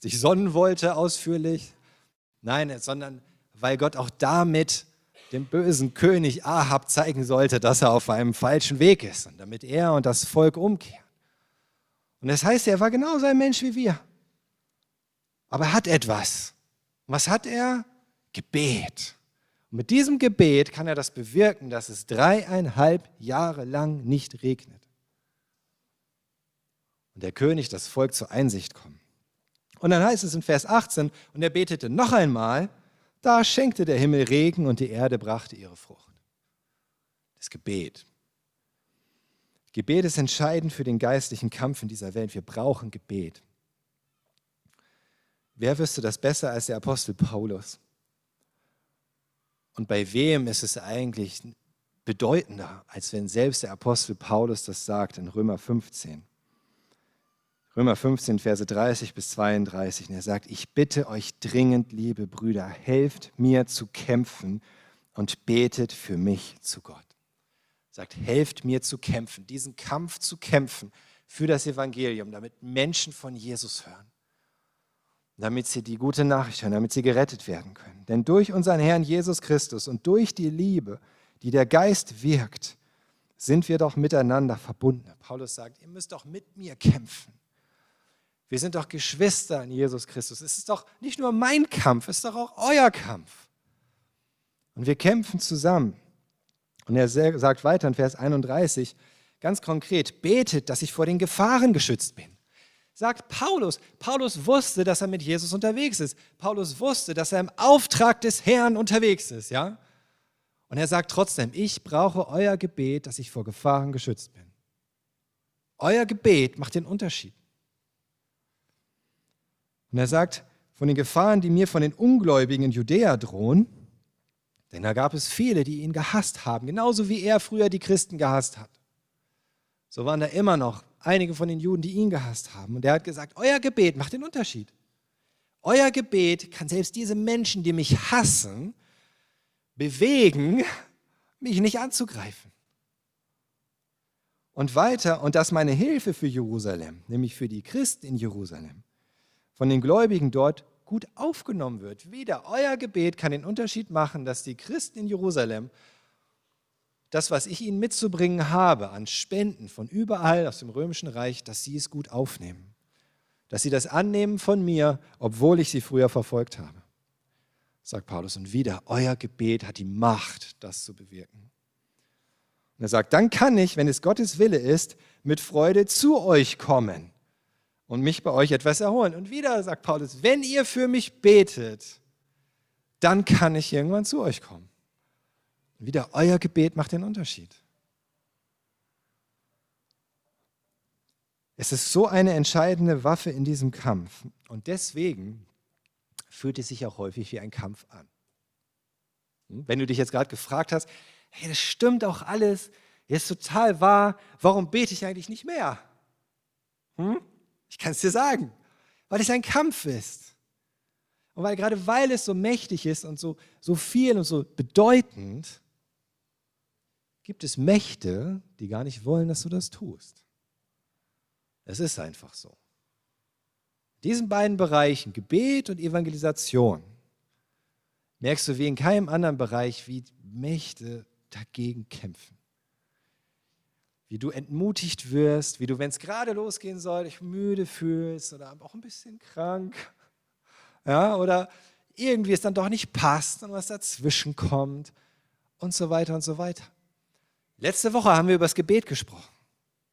S1: sich sonnen wollte ausführlich? Nein, sondern weil Gott auch damit dem bösen König Ahab zeigen sollte, dass er auf einem falschen Weg ist und damit er und das Volk umkehren. Und das heißt, er war genauso ein Mensch wie wir. Aber er hat etwas. Was hat er? Gebet. Und mit diesem Gebet kann er das bewirken, dass es dreieinhalb Jahre lang nicht regnet. Und der König, das Volk zur Einsicht kommen. Und dann heißt es in Vers 18, und er betete noch einmal, da schenkte der Himmel Regen und die Erde brachte ihre Frucht. Das Gebet. Gebet ist entscheidend für den geistlichen Kampf in dieser Welt. Wir brauchen Gebet. Wer wüsste das besser als der Apostel Paulus? Und bei wem ist es eigentlich bedeutender, als wenn selbst der Apostel Paulus das sagt in Römer 15? Römer 15, Verse 30 bis 32. Und er sagt, ich bitte euch dringend, liebe Brüder, helft mir zu kämpfen und betet für mich zu Gott. Sagt, helft mir zu kämpfen, diesen Kampf zu kämpfen für das Evangelium, damit Menschen von Jesus hören damit sie die gute Nachricht hören, damit sie gerettet werden können. Denn durch unseren Herrn Jesus Christus und durch die Liebe, die der Geist wirkt, sind wir doch miteinander verbunden. Paulus sagt, ihr müsst doch mit mir kämpfen. Wir sind doch Geschwister in Jesus Christus. Es ist doch nicht nur mein Kampf, es ist doch auch euer Kampf. Und wir kämpfen zusammen. Und er sagt weiter in Vers 31 ganz konkret, betet, dass ich vor den Gefahren geschützt bin sagt Paulus. Paulus wusste, dass er mit Jesus unterwegs ist. Paulus wusste, dass er im Auftrag des Herrn unterwegs ist, ja? Und er sagt trotzdem, ich brauche euer Gebet, dass ich vor Gefahren geschützt bin. Euer Gebet macht den Unterschied. Und er sagt, von den Gefahren, die mir von den Ungläubigen in Judäa drohen, denn da gab es viele, die ihn gehasst haben, genauso wie er früher die Christen gehasst hat. So waren da immer noch einige von den Juden, die ihn gehasst haben. Und er hat gesagt, euer Gebet macht den Unterschied. Euer Gebet kann selbst diese Menschen, die mich hassen, bewegen, mich nicht anzugreifen. Und weiter, und dass meine Hilfe für Jerusalem, nämlich für die Christen in Jerusalem, von den Gläubigen dort gut aufgenommen wird. Wieder euer Gebet kann den Unterschied machen, dass die Christen in Jerusalem das, was ich ihnen mitzubringen habe an Spenden von überall aus dem römischen Reich, dass sie es gut aufnehmen. Dass sie das annehmen von mir, obwohl ich sie früher verfolgt habe. Sagt Paulus. Und wieder, euer Gebet hat die Macht, das zu bewirken. Und er sagt, dann kann ich, wenn es Gottes Wille ist, mit Freude zu euch kommen und mich bei euch etwas erholen. Und wieder sagt Paulus, wenn ihr für mich betet, dann kann ich irgendwann zu euch kommen. Wieder, euer Gebet macht den Unterschied. Es ist so eine entscheidende Waffe in diesem Kampf. Und deswegen fühlt es sich auch häufig wie ein Kampf an. Hm? Wenn du dich jetzt gerade gefragt hast, hey, das stimmt auch alles, ist total wahr, warum bete ich eigentlich nicht mehr? Hm? Ich kann es dir sagen, weil es ein Kampf ist. Und weil gerade weil es so mächtig ist und so, so viel und so bedeutend, gibt es Mächte, die gar nicht wollen, dass du das tust. Es ist einfach so. In diesen beiden Bereichen, Gebet und Evangelisation, merkst du wie in keinem anderen Bereich, wie Mächte dagegen kämpfen. Wie du entmutigt wirst, wie du, wenn es gerade losgehen soll, dich müde fühlst oder auch ein bisschen krank. Ja, oder irgendwie es dann doch nicht passt und was dazwischen kommt und so weiter und so weiter. Letzte Woche haben wir über das Gebet gesprochen.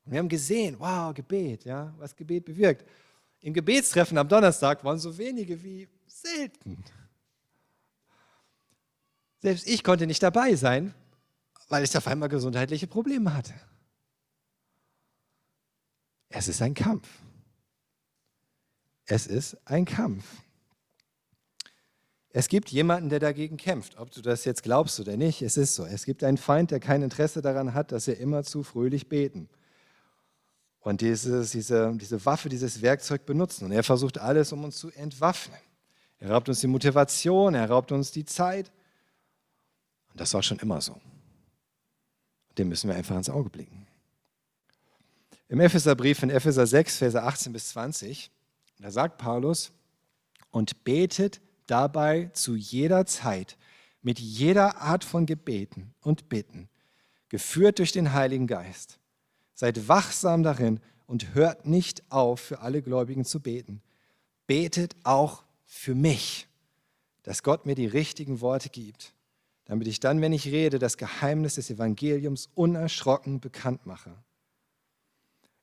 S1: Und wir haben gesehen, wow, Gebet, ja, was Gebet bewirkt. Im Gebetstreffen am Donnerstag waren so wenige wie selten. Selbst ich konnte nicht dabei sein, weil ich auf einmal gesundheitliche Probleme hatte. Es ist ein Kampf. Es ist ein Kampf. Es gibt jemanden, der dagegen kämpft, ob du das jetzt glaubst oder nicht. Es ist so. Es gibt einen Feind, der kein Interesse daran hat, dass wir immerzu fröhlich beten. Und dieses, diese, diese Waffe, dieses Werkzeug benutzen. Und er versucht alles, um uns zu entwaffnen. Er raubt uns die Motivation, er raubt uns die Zeit. Und das war schon immer so. Dem müssen wir einfach ins Auge blicken. Im Epheserbrief in Epheser 6, Verse 18 bis 20, da sagt Paulus, und betet dabei zu jeder Zeit mit jeder Art von Gebeten und Bitten, geführt durch den Heiligen Geist. Seid wachsam darin und hört nicht auf, für alle Gläubigen zu beten. Betet auch für mich, dass Gott mir die richtigen Worte gibt, damit ich dann, wenn ich rede, das Geheimnis des Evangeliums unerschrocken bekannt mache.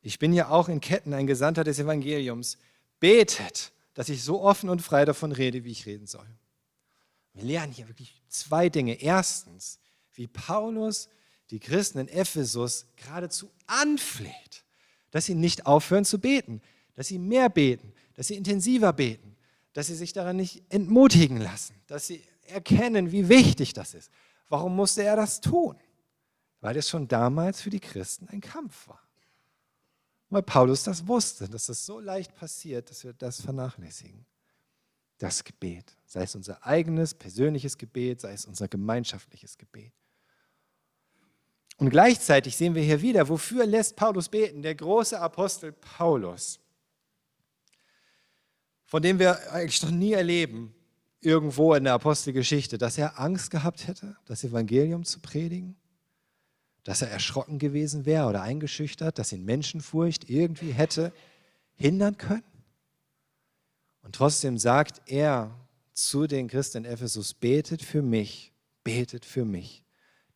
S1: Ich bin ja auch in Ketten ein Gesandter des Evangeliums. Betet dass ich so offen und frei davon rede, wie ich reden soll. Wir lernen hier wirklich zwei Dinge. Erstens, wie Paulus die Christen in Ephesus geradezu anfleht, dass sie nicht aufhören zu beten, dass sie mehr beten, dass sie intensiver beten, dass sie sich daran nicht entmutigen lassen, dass sie erkennen, wie wichtig das ist. Warum musste er das tun? Weil es schon damals für die Christen ein Kampf war. Weil Paulus das wusste, dass das so leicht passiert, dass wir das vernachlässigen. Das Gebet, sei es unser eigenes persönliches Gebet, sei es unser gemeinschaftliches Gebet. Und gleichzeitig sehen wir hier wieder, wofür lässt Paulus beten? Der große Apostel Paulus, von dem wir eigentlich noch nie erleben, irgendwo in der Apostelgeschichte, dass er Angst gehabt hätte, das Evangelium zu predigen dass er erschrocken gewesen wäre oder eingeschüchtert, dass ihn Menschenfurcht irgendwie hätte hindern können. Und trotzdem sagt er zu den Christen in Ephesus, betet für mich, betet für mich,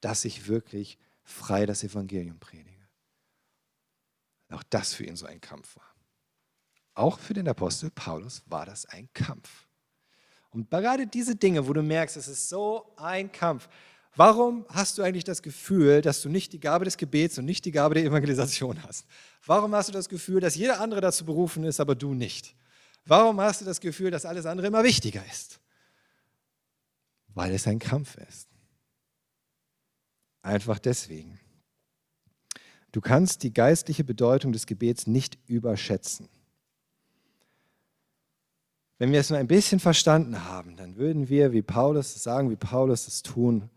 S1: dass ich wirklich frei das Evangelium predige. Auch das für ihn so ein Kampf war. Auch für den Apostel Paulus war das ein Kampf. Und gerade diese Dinge, wo du merkst, es ist so ein Kampf, Warum hast du eigentlich das Gefühl, dass du nicht die Gabe des Gebets und nicht die Gabe der Evangelisation hast? Warum hast du das Gefühl, dass jeder andere dazu berufen ist, aber du nicht? Warum hast du das Gefühl, dass alles andere immer wichtiger ist? Weil es ein Kampf ist. Einfach deswegen. Du kannst die geistliche Bedeutung des Gebets nicht überschätzen. Wenn wir es nur ein bisschen verstanden haben, dann würden wir, wie Paulus sagen, wie Paulus es tun,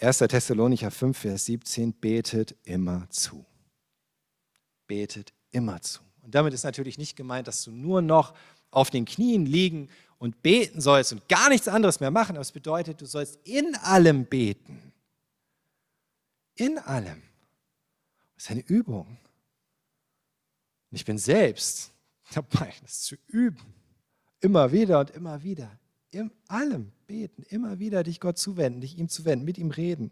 S1: 1. Thessalonicher 5, Vers 17, betet immer zu. Betet immer zu. Und damit ist natürlich nicht gemeint, dass du nur noch auf den Knien liegen und beten sollst und gar nichts anderes mehr machen, aber es bedeutet, du sollst in allem beten. In allem. Das ist eine Übung. Und ich bin selbst dabei, das zu üben. Immer wieder und immer wieder. In allem beten, immer wieder dich Gott zuwenden, dich ihm zuwenden, mit ihm reden,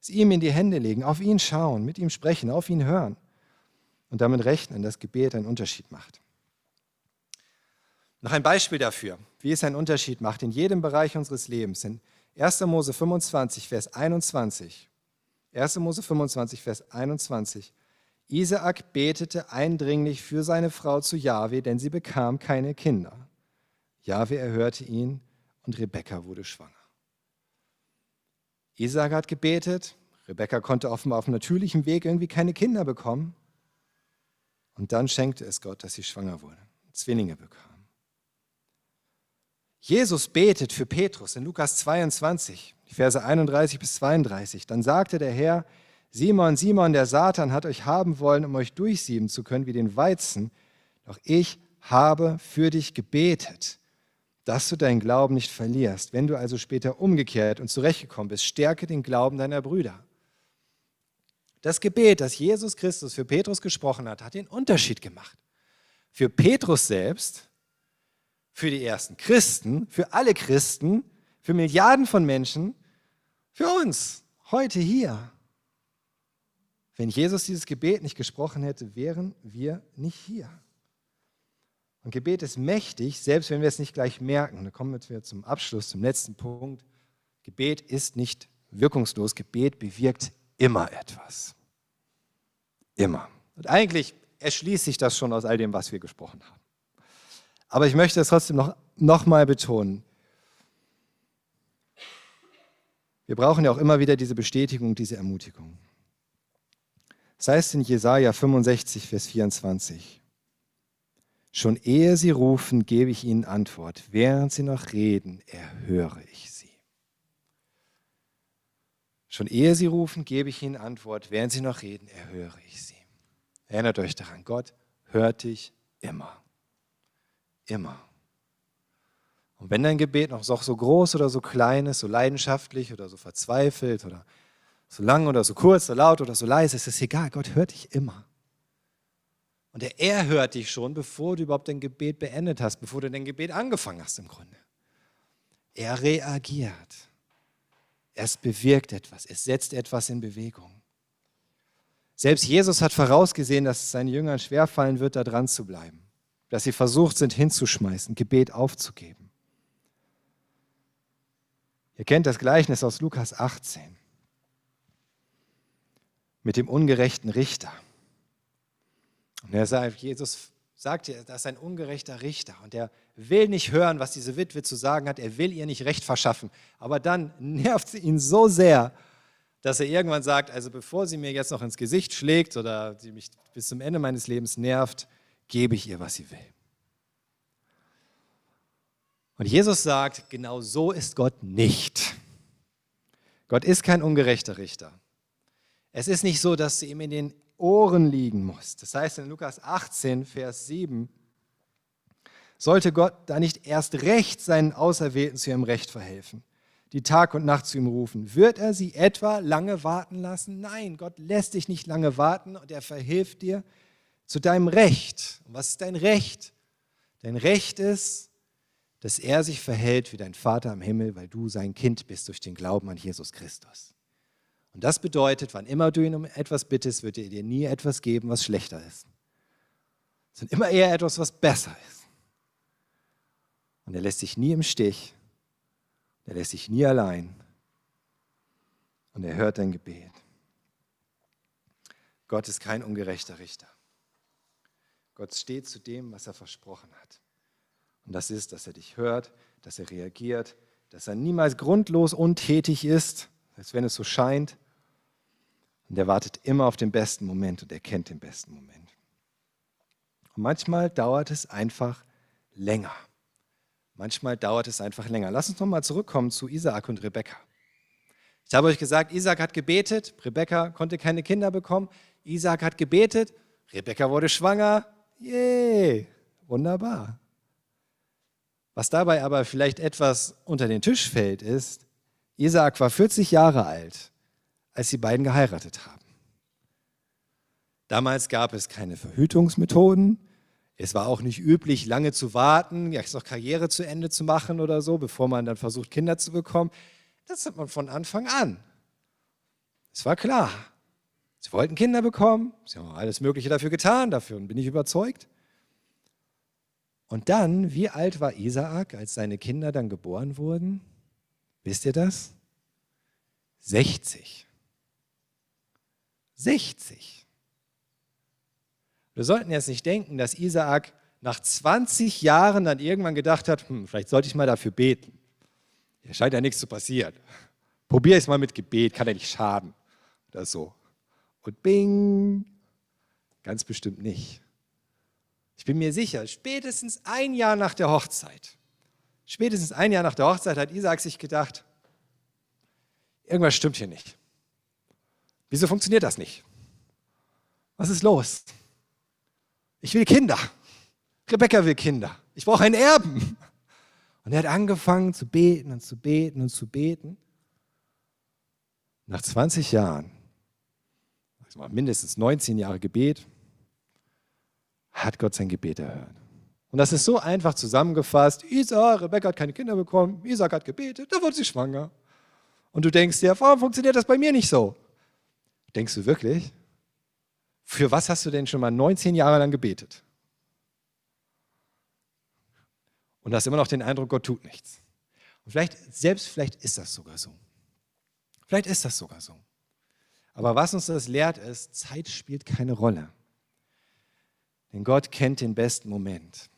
S1: es ihm in die Hände legen, auf ihn schauen, mit ihm sprechen, auf ihn hören und damit rechnen, dass Gebet einen Unterschied macht. Noch ein Beispiel dafür, wie es einen Unterschied macht in jedem Bereich unseres Lebens. In 1. Mose 25, Vers 21. 1. Mose 25, Vers 21. Isaak betete eindringlich für seine Frau zu Jahwe, denn sie bekam keine Kinder. Jahwe erhörte ihn und Rebekka wurde schwanger. Isaac hat gebetet, Rebekka konnte offenbar auf natürlichem Weg irgendwie keine Kinder bekommen. Und dann schenkte es Gott, dass sie schwanger wurde, Zwillinge bekam. Jesus betet für Petrus in Lukas 22, die Verse 31 bis 32. Dann sagte der Herr, Simon, Simon, der Satan hat euch haben wollen, um euch durchsieben zu können wie den Weizen. Doch ich habe für dich gebetet, dass du deinen Glauben nicht verlierst. Wenn du also später umgekehrt und zurechtgekommen bist, stärke den Glauben deiner Brüder. Das Gebet, das Jesus Christus für Petrus gesprochen hat, hat den Unterschied gemacht. Für Petrus selbst, für die ersten Christen, für alle Christen, für Milliarden von Menschen, für uns, heute hier. Wenn Jesus dieses Gebet nicht gesprochen hätte, wären wir nicht hier. Und Gebet ist mächtig, selbst wenn wir es nicht gleich merken. Da kommen wir zum Abschluss, zum letzten Punkt. Gebet ist nicht wirkungslos. Gebet bewirkt immer etwas. Immer. Und eigentlich erschließt sich das schon aus all dem, was wir gesprochen haben. Aber ich möchte es trotzdem noch, noch mal betonen. Wir brauchen ja auch immer wieder diese Bestätigung, diese Ermutigung. Das heißt in Jesaja 65, Vers 24. Schon ehe sie rufen, gebe ich ihnen Antwort. Während sie noch reden, erhöre ich sie. Schon ehe sie rufen, gebe ich ihnen Antwort. Während sie noch reden, erhöre ich sie. Erinnert euch daran, Gott hört dich immer. Immer. Und wenn dein Gebet noch so groß oder so klein ist, so leidenschaftlich oder so verzweifelt oder so lang oder so kurz, so laut oder so leise, ist es egal. Gott hört dich immer. Und er hört dich schon, bevor du überhaupt dein Gebet beendet hast, bevor du dein Gebet angefangen hast im Grunde. Er reagiert. Es bewirkt etwas. Es setzt etwas in Bewegung. Selbst Jesus hat vorausgesehen, dass es seinen Jüngern schwerfallen wird, da dran zu bleiben. Dass sie versucht sind, hinzuschmeißen, Gebet aufzugeben. Ihr kennt das Gleichnis aus Lukas 18 mit dem ungerechten Richter. Und sagt, Jesus sagt, das ist ein ungerechter Richter und er will nicht hören, was diese Witwe zu sagen hat. Er will ihr nicht Recht verschaffen. Aber dann nervt sie ihn so sehr, dass er irgendwann sagt, also bevor sie mir jetzt noch ins Gesicht schlägt oder sie mich bis zum Ende meines Lebens nervt, gebe ich ihr, was sie will. Und Jesus sagt, genau so ist Gott nicht. Gott ist kein ungerechter Richter. Es ist nicht so, dass ihm in den Ohren liegen muss. Das heißt in Lukas 18, Vers 7, sollte Gott da nicht erst recht seinen Auserwählten zu ihrem Recht verhelfen, die Tag und Nacht zu ihm rufen? Wird er sie etwa lange warten lassen? Nein, Gott lässt dich nicht lange warten und er verhilft dir zu deinem Recht. Und was ist dein Recht? Dein Recht ist, dass er sich verhält wie dein Vater im Himmel, weil du sein Kind bist durch den Glauben an Jesus Christus. Und das bedeutet, wann immer du ihn um etwas bittest, wird er dir nie etwas geben, was schlechter ist. Sondern immer eher etwas, was besser ist. Und er lässt dich nie im Stich. Er lässt dich nie allein. Und er hört dein Gebet. Gott ist kein ungerechter Richter. Gott steht zu dem, was er versprochen hat. Und das ist, dass er dich hört, dass er reagiert, dass er niemals grundlos untätig ist, als wenn es so scheint. Und er wartet immer auf den besten Moment und er kennt den besten Moment. Und manchmal dauert es einfach länger. Manchmal dauert es einfach länger. Lass uns nochmal zurückkommen zu Isaak und Rebekka. Ich habe euch gesagt, Isaak hat gebetet, Rebekka konnte keine Kinder bekommen. Isaak hat gebetet, Rebekka wurde schwanger. Yay, wunderbar. Was dabei aber vielleicht etwas unter den Tisch fällt, ist, Isaak war 40 Jahre alt, als die beiden geheiratet haben. Damals gab es keine Verhütungsmethoden. Es war auch nicht üblich, lange zu warten, jetzt noch Karriere zu Ende zu machen oder so, bevor man dann versucht, Kinder zu bekommen. Das hat man von Anfang an. Es war klar. Sie wollten Kinder bekommen. Sie haben alles Mögliche dafür getan, dafür bin ich überzeugt. Und dann, wie alt war Isaak, als seine Kinder dann geboren wurden? Wisst ihr das? 60. 60. Wir sollten jetzt nicht denken, dass Isaak nach 20 Jahren dann irgendwann gedacht hat, hm, vielleicht sollte ich mal dafür beten. Hier scheint ja nichts zu passieren. Probier es mal mit Gebet, kann ja nicht schaden. Oder so. Und bing, ganz bestimmt nicht. Ich bin mir sicher, spätestens ein Jahr nach der Hochzeit, spätestens ein Jahr nach der Hochzeit hat Isaac sich gedacht, irgendwas stimmt hier nicht. Wieso funktioniert das nicht? Was ist los? Ich will Kinder. Rebecca will Kinder. Ich brauche einen Erben. Und er hat angefangen zu beten und zu beten und zu beten. Nach 20 Jahren, mindestens 19 Jahre Gebet, hat Gott sein Gebet erhört. Und das ist so einfach zusammengefasst. Isa, Rebecca hat keine Kinder bekommen, Isaac hat gebetet, da wurde sie schwanger. Und du denkst dir, warum funktioniert das bei mir nicht so? Denkst du wirklich? Für was hast du denn schon mal 19 Jahre lang gebetet? Und hast immer noch den Eindruck, Gott tut nichts. Und vielleicht, selbst vielleicht ist das sogar so. Vielleicht ist das sogar so. Aber was uns das lehrt, ist, Zeit spielt keine Rolle. Denn Gott kennt den besten Moment.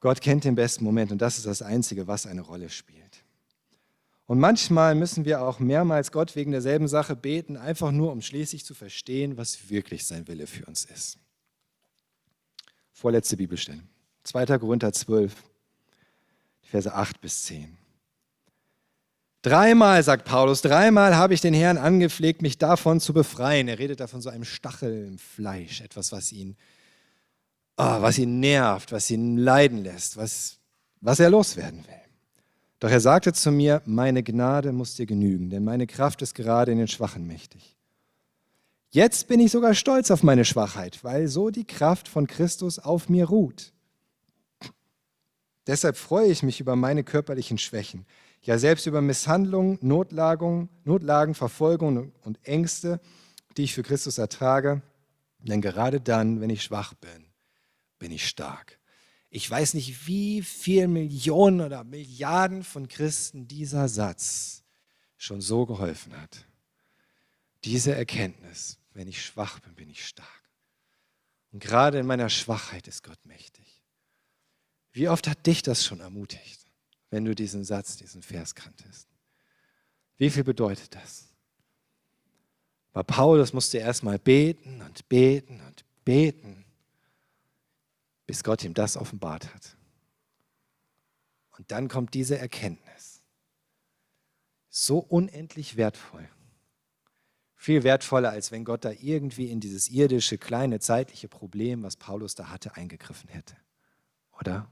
S1: Gott kennt den besten Moment und das ist das Einzige, was eine Rolle spielt. Und manchmal müssen wir auch mehrmals Gott wegen derselben Sache beten, einfach nur, um schließlich zu verstehen, was wirklich sein Wille für uns ist. Vorletzte Bibelstelle. 2. Korinther 12, Verse 8 bis 10. Dreimal, sagt Paulus, dreimal habe ich den Herrn angepflegt, mich davon zu befreien. Er redet da von so einem Stachel im Fleisch, etwas, was ihn, oh, was ihn nervt, was ihn leiden lässt, was, was er loswerden will. Doch er sagte zu mir, meine Gnade muss dir genügen, denn meine Kraft ist gerade in den Schwachen mächtig. Jetzt bin ich sogar stolz auf meine Schwachheit, weil so die Kraft von Christus auf mir ruht. Deshalb freue ich mich über meine körperlichen Schwächen ja selbst über Misshandlungen, Notlagen, Notlagen, Verfolgung und Ängste, die ich für Christus ertrage. Denn gerade dann, wenn ich schwach bin, bin ich stark. Ich weiß nicht, wie viele Millionen oder Milliarden von Christen dieser Satz schon so geholfen hat. Diese Erkenntnis, wenn ich schwach bin, bin ich stark. Und gerade in meiner Schwachheit ist Gott mächtig. Wie oft hat dich das schon ermutigt? wenn du diesen Satz, diesen Vers kanntest. Wie viel bedeutet das? Bei Paulus musste er erstmal beten und beten und beten, bis Gott ihm das offenbart hat. Und dann kommt diese Erkenntnis. So unendlich wertvoll. Viel wertvoller, als wenn Gott da irgendwie in dieses irdische, kleine, zeitliche Problem, was Paulus da hatte, eingegriffen hätte. Oder?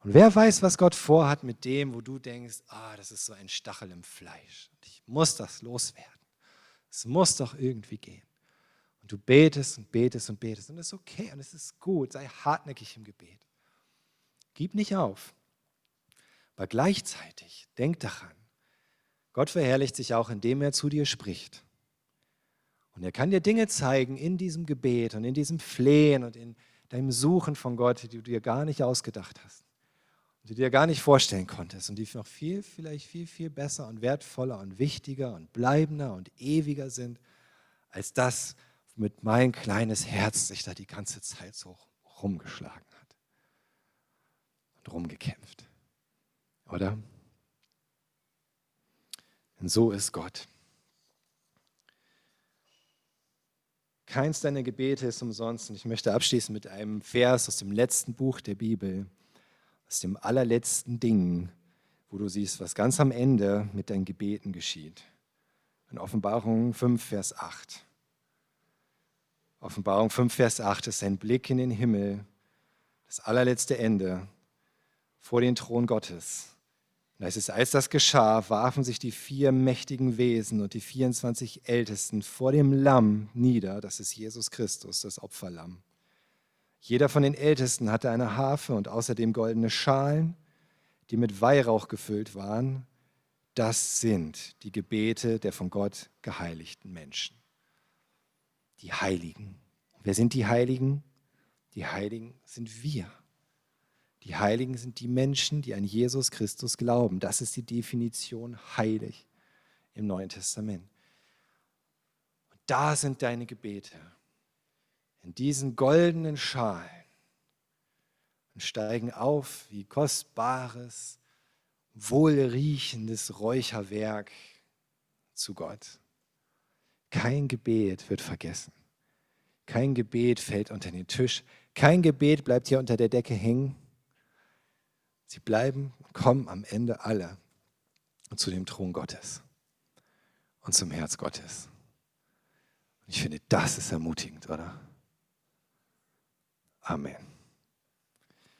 S1: Und wer weiß, was Gott vorhat mit dem, wo du denkst, ah, das ist so ein Stachel im Fleisch. Ich muss das loswerden. Es muss doch irgendwie gehen. Und du betest und betest und betest. Und es ist okay und es ist gut. Sei hartnäckig im Gebet. Gib nicht auf. Aber gleichzeitig, denk daran, Gott verherrlicht sich auch, indem er zu dir spricht. Und er kann dir Dinge zeigen in diesem Gebet und in diesem Flehen und in deinem Suchen von Gott, die du dir gar nicht ausgedacht hast die du dir gar nicht vorstellen konntest und die noch viel, vielleicht viel, viel besser und wertvoller und wichtiger und bleibender und ewiger sind, als das, womit mein kleines Herz sich da die ganze Zeit so rumgeschlagen hat. drum gekämpft. Oder? Denn so ist Gott. Keins deiner Gebete ist umsonst. Und ich möchte abschließen mit einem Vers aus dem letzten Buch der Bibel, aus dem allerletzten Ding, wo du siehst, was ganz am Ende mit deinen Gebeten geschieht. In Offenbarung 5, Vers 8. Offenbarung 5, Vers 8 ist ein Blick in den Himmel, das allerletzte Ende vor den Thron Gottes. Und da ist als das geschah, warfen sich die vier mächtigen Wesen und die 24 Ältesten vor dem Lamm nieder, das ist Jesus Christus, das Opferlamm. Jeder von den Ältesten hatte eine Harfe und außerdem goldene Schalen, die mit Weihrauch gefüllt waren. Das sind die Gebete der von Gott geheiligten Menschen. Die Heiligen. Wer sind die Heiligen? Die Heiligen sind wir. Die Heiligen sind die Menschen, die an Jesus Christus glauben. Das ist die Definition heilig im Neuen Testament. Und da sind deine Gebete. In diesen goldenen Schalen und steigen auf wie kostbares, wohlriechendes Räucherwerk zu Gott. Kein Gebet wird vergessen. Kein Gebet fällt unter den Tisch. Kein Gebet bleibt hier unter der Decke hängen. Sie bleiben kommen am Ende alle zu dem Thron Gottes und zum Herz Gottes. Und ich finde, das ist ermutigend, oder? Amen.